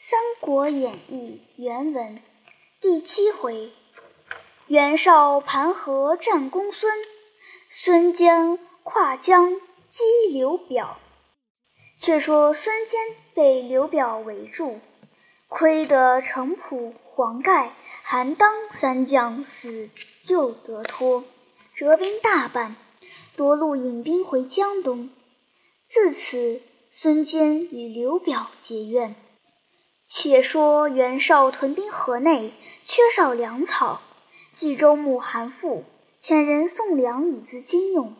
三国演义》原文第七回：袁绍盘河战公孙，孙坚跨江击刘表。却说孙坚被刘表围住，亏得程普、黄盖、韩当三将死救得脱，折兵大半，夺路引兵回江东。自此，孙坚与刘表结怨。且说袁绍屯兵河内，缺少粮草，冀州牧韩馥遣人送粮以资军用。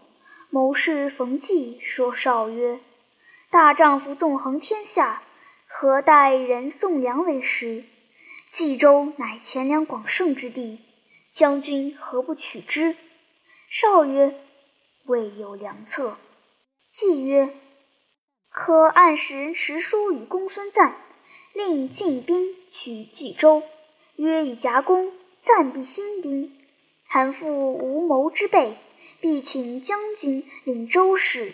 谋士冯骥说绍曰：大丈夫纵横天下，何待人送粮为食？冀州乃钱粮广盛之地，将军何不取之？绍曰：“未有良策。”季曰：“可按使人持书与公孙瓒，令进兵取冀州，约以夹攻，暂避新兵。韩馥无谋之备，必请将军领州事。”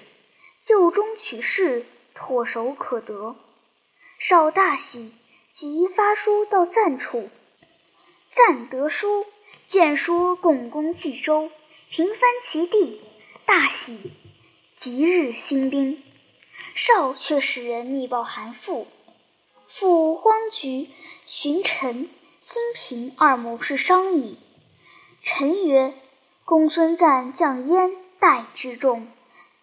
就中取士，唾手可得。绍大喜，即发书到赞处。赞得书，见说共攻冀州，平藩其地，大喜，即日兴兵。绍却使人密报韩馥，复慌局寻陈、兴平二谋士商议。陈曰：“公孙瓒将燕代之众。”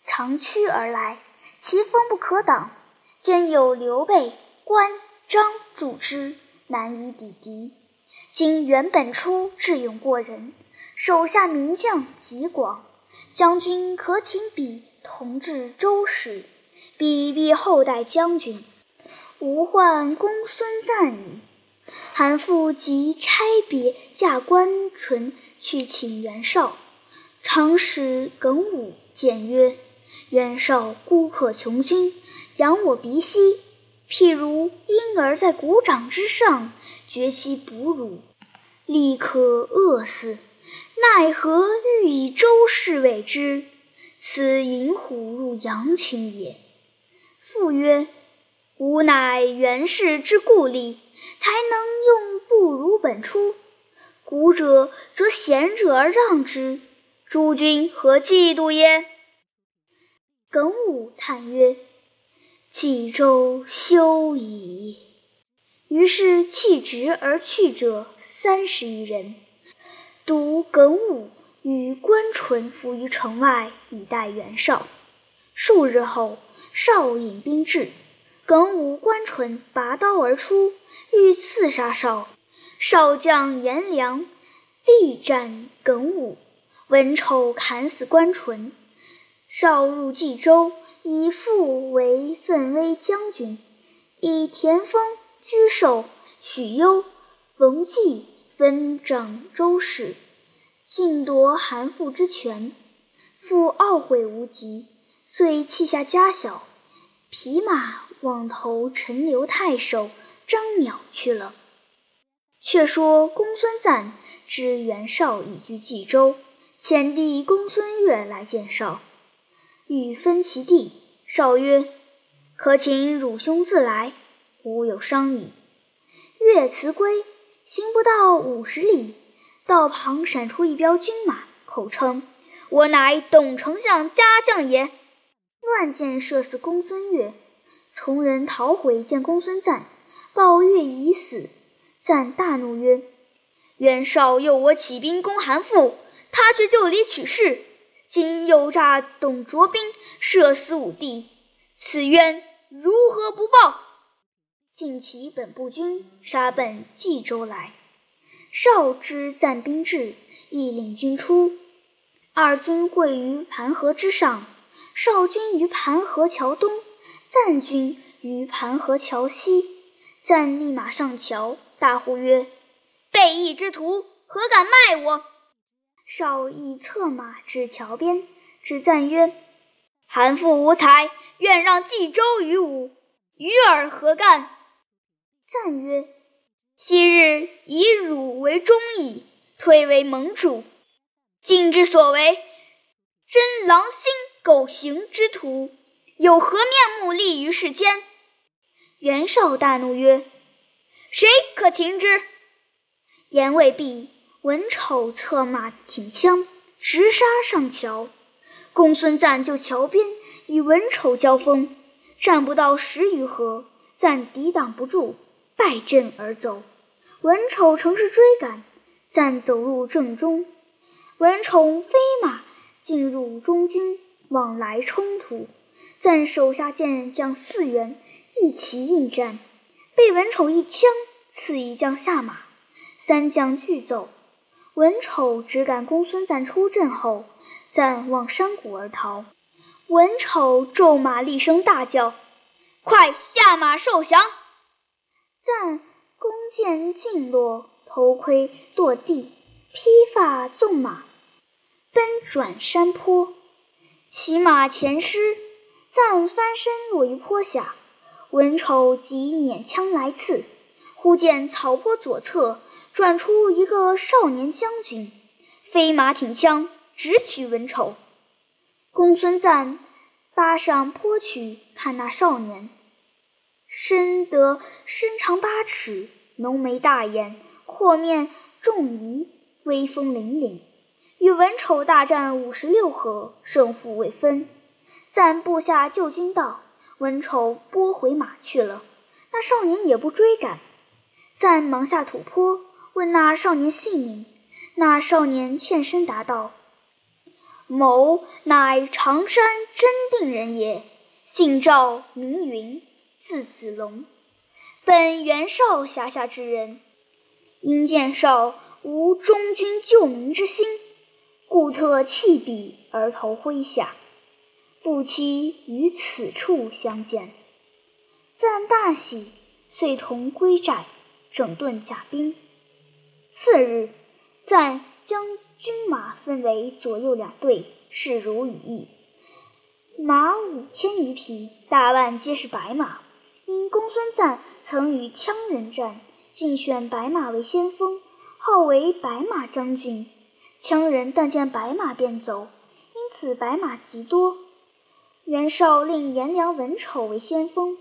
长驱而来，其风不可挡。兼有刘备、关张助之，难以抵敌。今袁本初智勇过人，手下名将极广，将军可请彼同治州使，彼必厚待将军，无患公孙瓒矣。韩馥即差别驾关淳去请袁绍，长使耿武谏曰。袁绍孤客穷军，养我鼻息，譬如婴儿在鼓掌之上，绝其哺乳，立可饿死。奈何欲以周氏委之？此引虎入羊群也。父曰：吾乃袁氏之故吏，才能用不如本初。古者则贤者而让之，诸君何嫉妒耶？耿武叹曰：“冀州休矣。”于是弃职而去者三十余人。独耿武与关淳伏于城外，以待袁绍。数日后，绍引兵至，耿武、关淳拔刀而出，欲刺杀少。少将颜良力战耿武，文丑砍死关淳。绍入冀州，以父为奋威将军，以田丰、居寿、许攸、冯骥分掌州事，尽夺韩馥之权。父懊悔无及，遂弃下家小，匹马往投陈留太守张邈去了。却说公孙瓒知袁绍已居冀州，遣弟公孙越来见绍。欲分其地，绍曰：“可请汝兄自来，吾有商议。”越辞归，行不到五十里，道旁闪出一彪军马，口称：“我乃董丞相家将也。”乱箭射死公孙越，从人逃回见公孙瓒，报越已死。瓒大怒曰：“袁绍诱我起兵攻韩馥，他却就里取士。”今又诈董卓兵，射死五弟，此冤如何不报？尽其本部军，杀奔冀州来。绍知赞兵至，亦领军出。二军会于盘河之上，绍军于盘河桥东，赞军于盘河桥西。赞立马上桥，大呼曰：“背义之徒，何敢卖我？”绍亦策马至桥边，指赞曰：“韩馥无才，愿让冀州于吾，与尔何干？”赞曰：“昔日以汝为忠矣，推为盟主，今之所为，真狼心狗行之徒，有何面目立于世间？”袁绍大怒曰：“谁可擒之？”言未毕，文丑策马挺枪，直杀上桥。公孙瓒就桥边与文丑交锋，战不到十余合，瓒抵挡不住，败阵而走。文丑乘势追赶，瓒走入正中，文丑飞马进入中军，往来冲突。赞手下健将四员一齐应战，被文丑一枪刺一将下马，三将俱走。文丑只赶公孙瓒出阵后。暂往山谷而逃，文丑骤马厉声大叫：“快下马受降！”赞弓箭尽落，头盔落地，披发纵马，奔转山坡。骑马前失，赞翻身落于坡下。文丑即捻枪来刺，忽见草坡左侧转出一个少年将军，飞马挺枪。直取文丑，公孙瓒扒上坡去看那少年，身得身长八尺，浓眉大眼，阔面重颐，威风凛凛。与文丑大战五十六合，胜负未分。赞部下救军道，文丑拨回马去了。那少年也不追赶。赞忙下土坡，问那少年姓名。那少年欠身答道。某乃常山真定人也，姓赵，名云，字子龙，本袁绍辖下之人。因见绍无忠君救民之心，故特弃笔而投麾下，不期于此处相见。赞大喜，遂同归寨，整顿甲兵。次日，赞将。军马分为左右两队，势如羽翼，马五千余匹，大半皆是白马。因公孙瓒曾与羌人战，竞选白马为先锋，号为白马将军。羌人但见白马便走，因此白马极多。袁绍令颜良、文丑为先锋，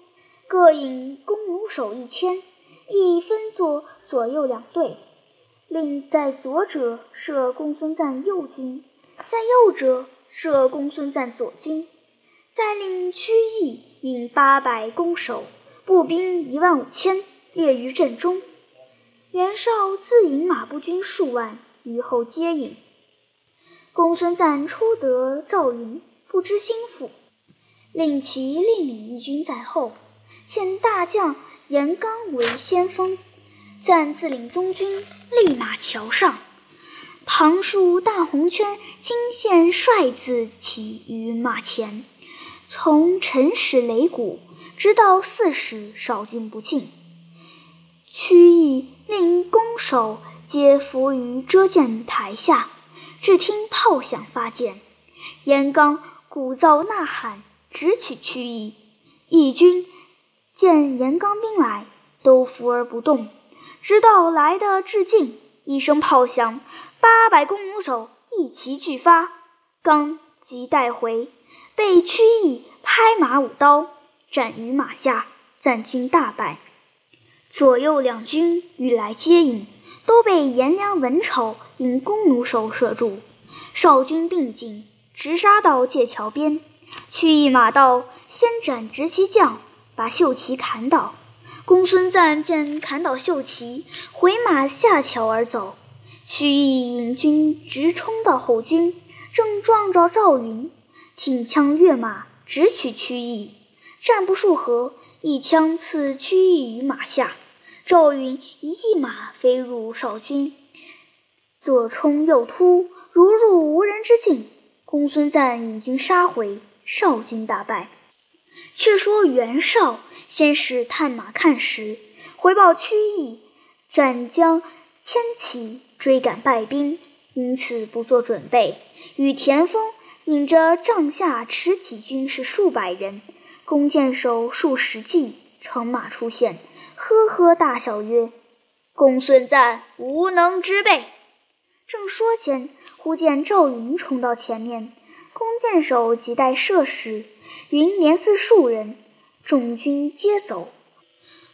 各引弓弩手一千，亦分作左右两队。令在左者设公孙瓒右军，在右者设公孙瓒左军。再令曲义引八百弓手、步兵一万五千列于阵中。袁绍自引马步军数万于后接应。公孙瓒初得赵云，不知心腹，令其另领一军在后，遣大将严纲为先锋。暂自领中军，立马桥上，旁竖大红圈，金线帅字起于马前，从辰时擂鼓，直到巳时，少军不进。曲义令弓手皆伏于遮箭台下，只听炮响发箭。严纲鼓噪呐喊，直取曲义。义军见严纲兵来，都伏而不动。直到来的至近，一声炮响，八百弓弩手一齐俱发，刚即带回，被曲义拍马舞刀斩于马下，赞军大败。左右两军欲来接应，都被颜良、文丑引弓弩手射住。少军并进，直杀到界桥边，曲义马到，先斩执旗将，把秀旗砍倒。公孙瓒见砍倒秀旗，回马下桥而走。曲义引军直冲到后军，正撞着赵云，挺枪跃马，直取曲义。战不数合，一枪刺曲义于马下。赵云一骑马飞入少军，左冲右突，如入无人之境。公孙瓒引军杀回，少军大败。却说袁绍先是探马看时，回报曲义战将千骑追赶败兵，因此不做准备。与田丰引着帐下持戟军士数百人，弓箭手数十骑，乘马出现，呵呵大笑曰：“公孙瓒无能之辈。”正说间，忽见赵云冲到前面，弓箭手急待射时，云连刺数人，众军皆走。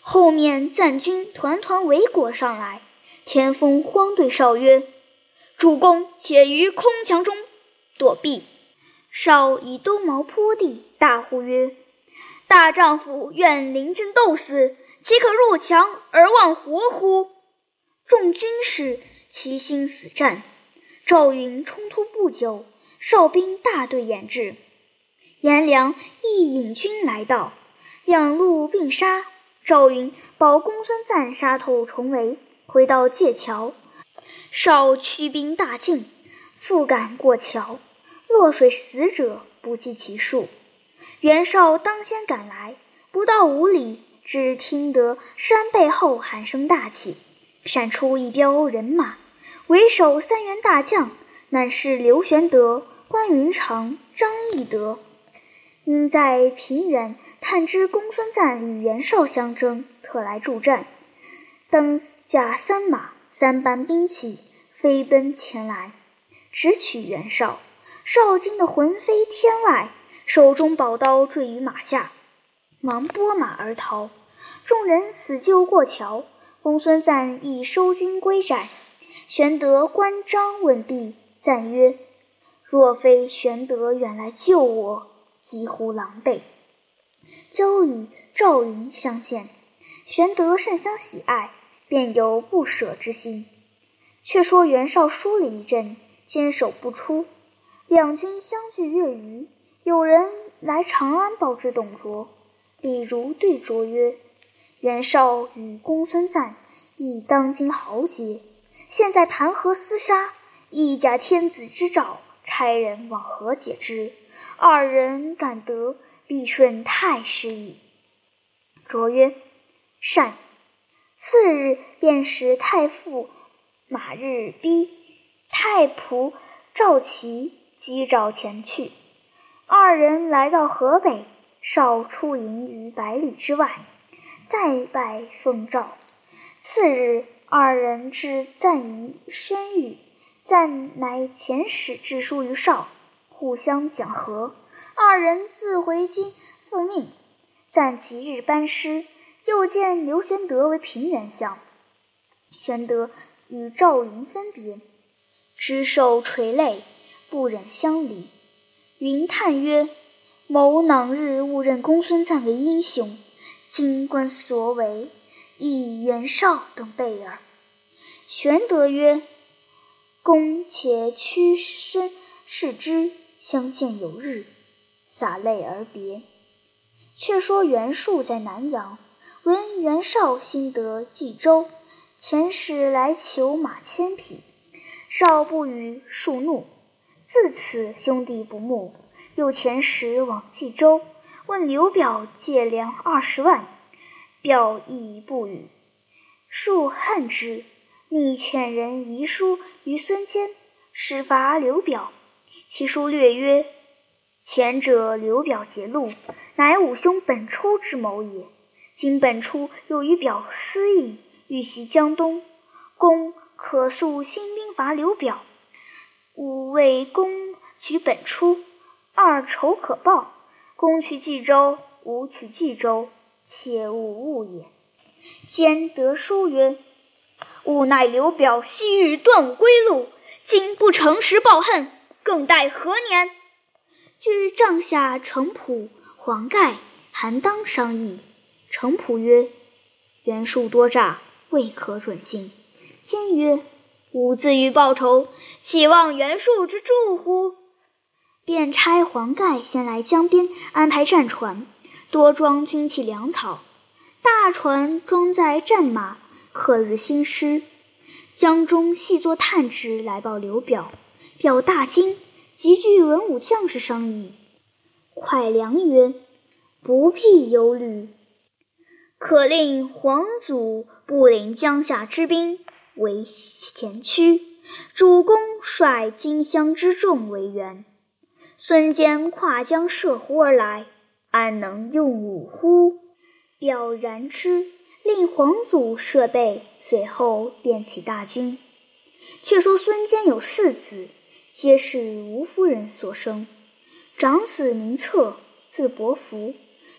后面赞军团团围裹上来，田丰慌对少曰：“主公且于空墙中躲避。”少以兜矛泼地，大呼曰：“大丈夫愿临阵斗死，岂可入墙而忘活乎？”众军士齐心死战。赵云冲突不久，哨兵大队掩至，颜良亦引军来到，两路并杀。赵云保公孙瓒杀透重围，回到界桥，少驱兵大进，复赶过桥，落水死者不计其数。袁绍当先赶来，不到五里，只听得山背后喊声大起，闪出一彪人马，为首三员大将，乃是刘玄德、关云长、张翼德。因在平原探知公孙瓒与袁绍相争，特来助战。当下三马三班兵器，飞奔前来，直取袁绍。绍惊得魂飞天外，手中宝刀坠于马下，忙拨马而逃。众人死救过桥，公孙瓒亦收军归寨。玄德、关张问毕，赞曰：“若非玄德远来救我。”几乎狼狈，交与赵云相见，玄德甚相喜爱，便有不舍之心。却说袁绍输了一阵，坚守不出，两军相距月余，有人来长安报知董卓。李儒对卓曰：“袁绍与公孙瓒亦当今豪杰，现在盘河厮杀，一假天子之诏，差人往何解之？”二人敢得，必顺太师矣。卓曰：“善。”次日便使太傅马日逼、太仆赵齐击诏前去。二人来到河北，少出营于百里之外，再拜奉诏。次日，二人至赞营宣谕，赞乃遣使致书于少。互相讲和，二人自回京复命。暂即日班师，又见刘玄德为平原相。玄德与赵云分别，执手垂泪，不忍相离。云叹曰：“某囊日误认公孙瓒为英雄，今观所为，以袁绍等辈耳。”玄德曰：“公且屈身视之。”相见有日，洒泪而别。却说袁术在南阳，闻袁绍新得冀州，遣使来求马千匹。绍不与，术怒。自此兄弟不睦。又遣使往冀州，问刘表借粮二十万，表亦不与。术恨之，逆遣人遗书于孙坚，使伐刘表。其书略曰：“前者刘表结路，乃吾兄本初之谋也。今本初又与表私议，欲袭江东，公可速兴兵伐刘表。吾为公取本初，二仇可报。公取冀州，吾取冀州，切勿误也。”兼得书曰：“吾乃刘表昔日断吾归路，今不诚实报恨。”更待何年？据帐下程普、黄盖、韩当商议。程普曰：“袁术多诈，未可准信。”坚曰：“吾自欲报仇，岂望袁术之助乎？”便差黄盖先来江边安排战船，多装军器粮草。大船装载战马，克日兴师。江中细作探知来报刘表。表大惊，急聚文武将士商议。蒯良曰：“不必忧虑，可令黄祖不领江夏之兵为前驱，主公率荆襄之众为援。孙坚跨江涉湖而来，安能用武乎？”表然之，令黄祖设备，随后便起大军。却说孙坚有四子。皆是吴夫人所生，长子名策，字伯符；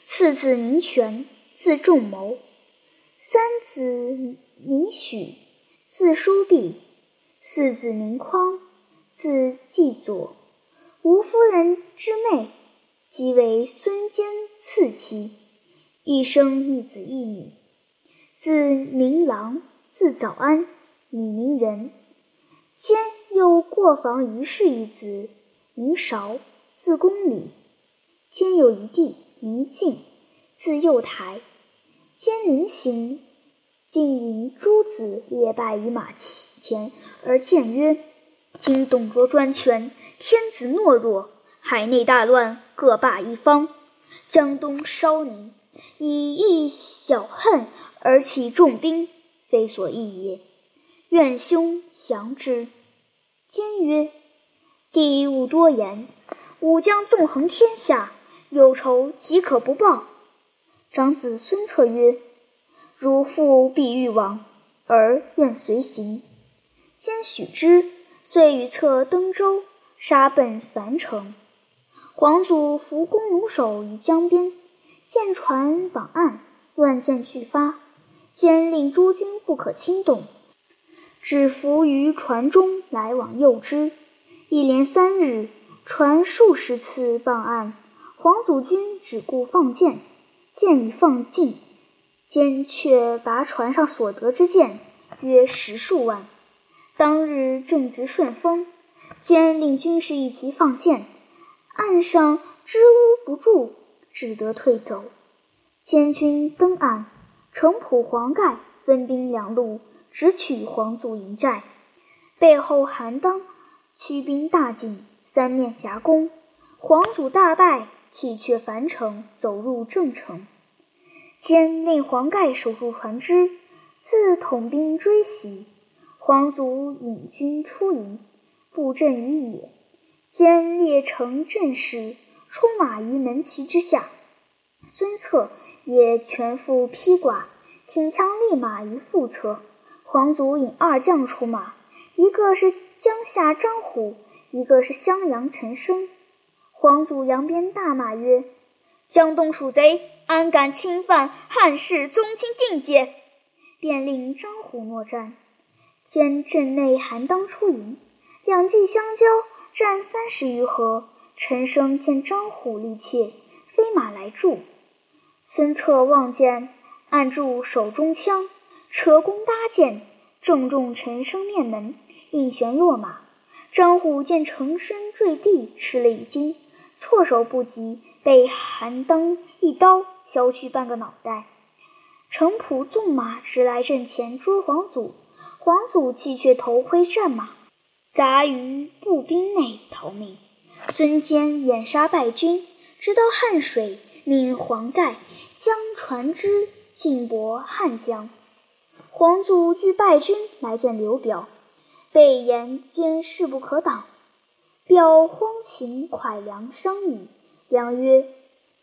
次子名权，字仲谋。三子名许，字叔弼；四子名匡，字季佐。吴夫人之妹，即为孙坚次妻，一生一子一女。字明郎，字早安，女名人。坚又过房于氏一子，名韶，字公礼。兼有一弟，名敬，字幼台。兼临行，竟引诸子列拜于马前，而谏曰：“今董卓专权，天子懦弱，海内大乱，各霸一方。江东稍宁，以一小恨而起重兵，非所宜也。愿兄降之。”坚曰：“帝勿多言，吾将纵横天下，有仇岂可不报？”长子孙策曰：“如父必欲往，儿愿随行。”坚许之，遂与策登舟，杀奔樊城。皇祖伏弓弩手于江边，见船绑岸，乱箭俱发。坚令诸军不可轻动。只伏于船中来往诱之，一连三日，船数十次傍岸，黄祖军只顾放箭，箭已放尽，坚却拔船上所得之箭，约十数万。当日正值顺风，坚令军士一齐放箭，岸上支吾不住，只得退走。千军登岸，城濮、黄盖分兵两路。直取黄祖营寨，背后韩当驱兵大进，三面夹攻，黄祖大败，弃却樊城，走入郑城。兼令黄盖守住船只，自统兵追袭。黄祖引军出营，布阵于野。兼列成阵势，出马于门旗之下。孙策也全副披挂，挺枪立马于腹侧。黄祖引二将出马，一个是江夏张虎，一个是襄阳陈升。黄祖扬鞭大骂曰：“江东鼠贼，安敢侵犯汉室宗亲境界！”便令张虎搦战。见阵内韩当出营，两骑相交，战三十余合。陈升见张虎力怯，飞马来助。孙策望见，按住手中枪。扯弓搭箭，正中陈升面门，应旋落马。张虎见陈升坠地，吃了一惊，措手不及，被韩当一刀削去半个脑袋。程普纵马直来阵前捉黄祖，黄祖弃却头盔战马，杂于步兵内逃命。孙坚掩杀败军，直到汉水，命黄盖将船只进泊汉江。黄祖惧败军来见刘表，被言坚势不可挡。表慌请蒯良商议，良曰：“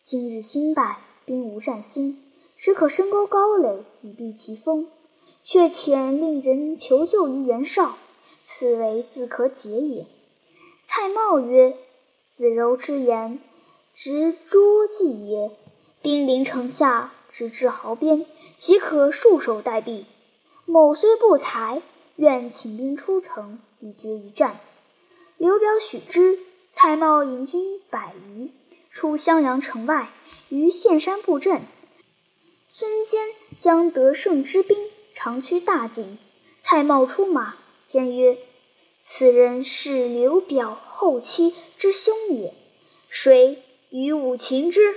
今日新败，兵无战心，只可深沟高垒以避其锋。却遣令人求救于袁绍，此为自可解也。”蔡瑁曰：“子柔之言，直拙计也。兵临城下，直至壕边，岂可束手待毙？”某虽不才，愿请兵出城，以决一战。刘表许之。蔡瑁引军百余，出襄阳城外，于岘山布阵。孙坚将得胜之兵长驱大进。蔡瑁出马，坚曰：“此人是刘表后妻之兄也，谁与吾擒之？”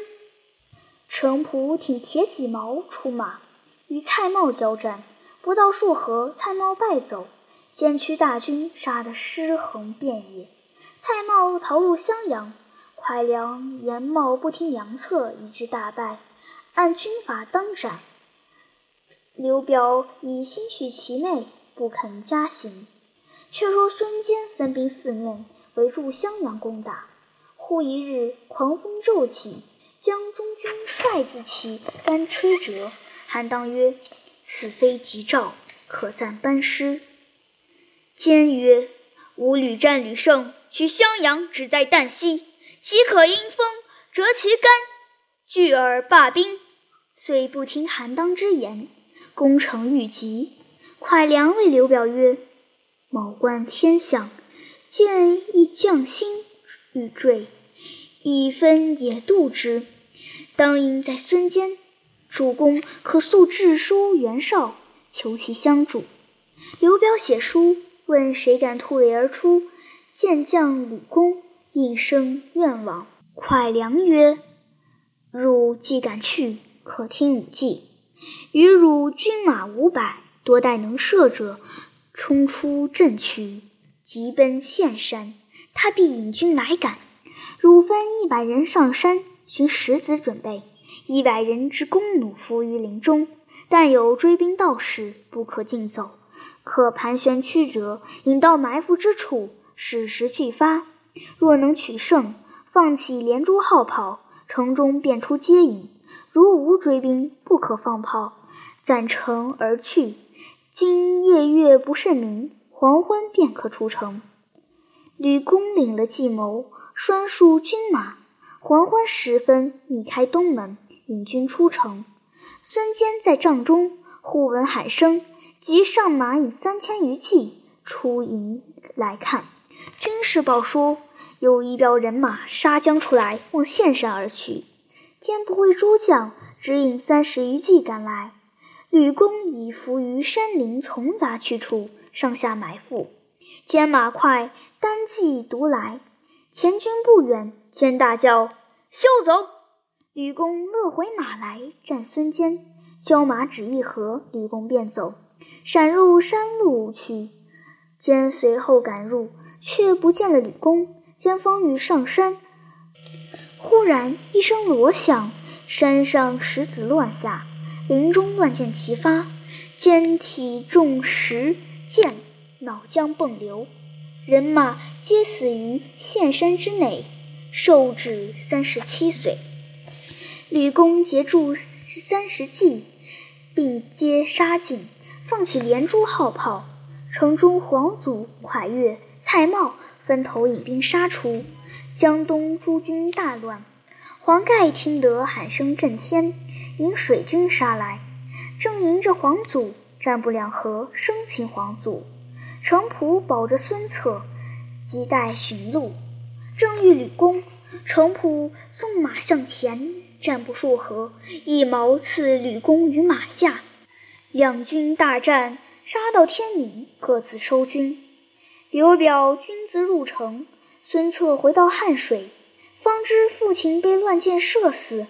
程普挺铁戟矛出马，与蔡瑁交战。不到数合，蔡瑁败走，监区大军杀得尸横遍野。蔡瑁逃入襄阳，蒯良言茂不听良策，以致大败，按军法当斩。刘表以心许其妹，不肯加刑。却说孙坚分兵四面围住襄阳攻打。忽一日，狂风骤起，将中军帅字旗干吹折。韩当曰。此非吉兆，可暂班师。坚曰：“吾屡战屡胜，取襄阳只在旦夕，岂可因风折其肝，拒而罢兵？”遂不听韩当之言，攻城欲急。蒯良谓刘表曰：“某观天象，见一将星欲坠，以分也度之。当应在孙坚。主公可速致书袁绍，求其相助。”刘表写书，问谁敢突围而出？见将吕公，应声愿往。蒯良曰：“汝既敢去，可听吾计。与汝军马五百，多带能射者，冲出阵去，急奔岘山。他必引军来赶。汝分一百人上山寻石子准备，一百人之弓弩伏于林中。但有追兵到时，不可尽走。可盘旋曲折，引到埋伏之处，适时俱发。若能取胜。”放起连珠号炮，城中便出接应。如无追兵，不可放炮，攒城而去。今夜月不甚明，黄昏便可出城。吕公领了计谋，拴束军马。黄昏时分，密开东门，引军出城。孙坚在帐中，忽闻喊声，即上马引三千余骑出营来看。军士报说。有一彪人马杀将出来，往岘山而去。坚不会诸将，只引三十余骑赶来。吕公已伏于山林丛杂去处，上下埋伏。坚马快，单骑独来。前军不远，坚大叫：“休走！”吕公勒回马来，战孙坚。交马只一合，吕公便走，闪入山路去。坚随后赶入，却不见了吕公。坚方欲上山，忽然一声锣响，山上石子乱下，林中乱箭齐发，坚体中石箭，脑浆迸流，人马皆死于岘山之内，寿至三十七岁。吕公截住三十骑，并皆杀尽，放起连珠号炮，城中黄祖、蒯越、蔡瑁。分头引兵杀出，江东诸军大乱。黄盖听得喊声震天，引水军杀来，正迎着黄祖，战不两合，生擒黄祖。程普保着孙策，急待寻路，正遇吕公。程普纵马向前，战不数合，一矛刺吕公于马下。两军大战，杀到天明，各自收军。刘表军自入城，孙策回到汉水，方知父亲被乱箭射死，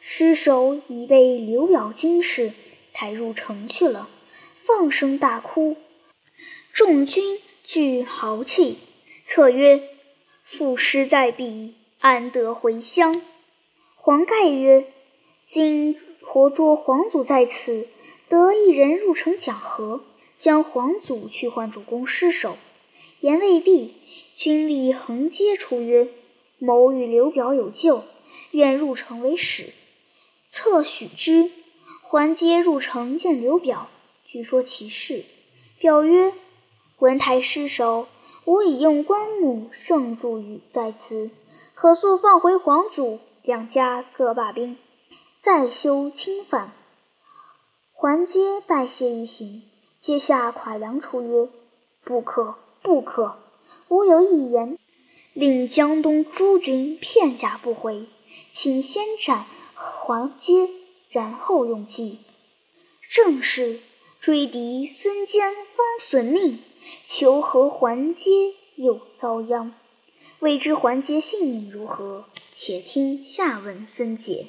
尸首已被刘表军士抬入城去了，放声大哭。众军俱豪气。策曰：“父尸在彼，安得回乡？”黄盖曰：“今活捉皇祖在此，得一人入城讲和，将皇祖去换主公尸首。”言未毕，军吏横阶出曰：“某与刘表有旧，愿入城为使。”策许之。还阶入城见刘表，据说其事。表曰：“文台失守，吾已用棺木盛住于在此，可速放回皇祖，两家各罢兵，再修侵犯。”桓阶拜谢于行。阶下蒯良出曰：“不可。”不可！吾有一言，令江东诸军片甲不回，请先斩还接，然后用计。正是追敌孙坚方损命，求和还接又遭殃。未知还接性命如何？且听下文分解。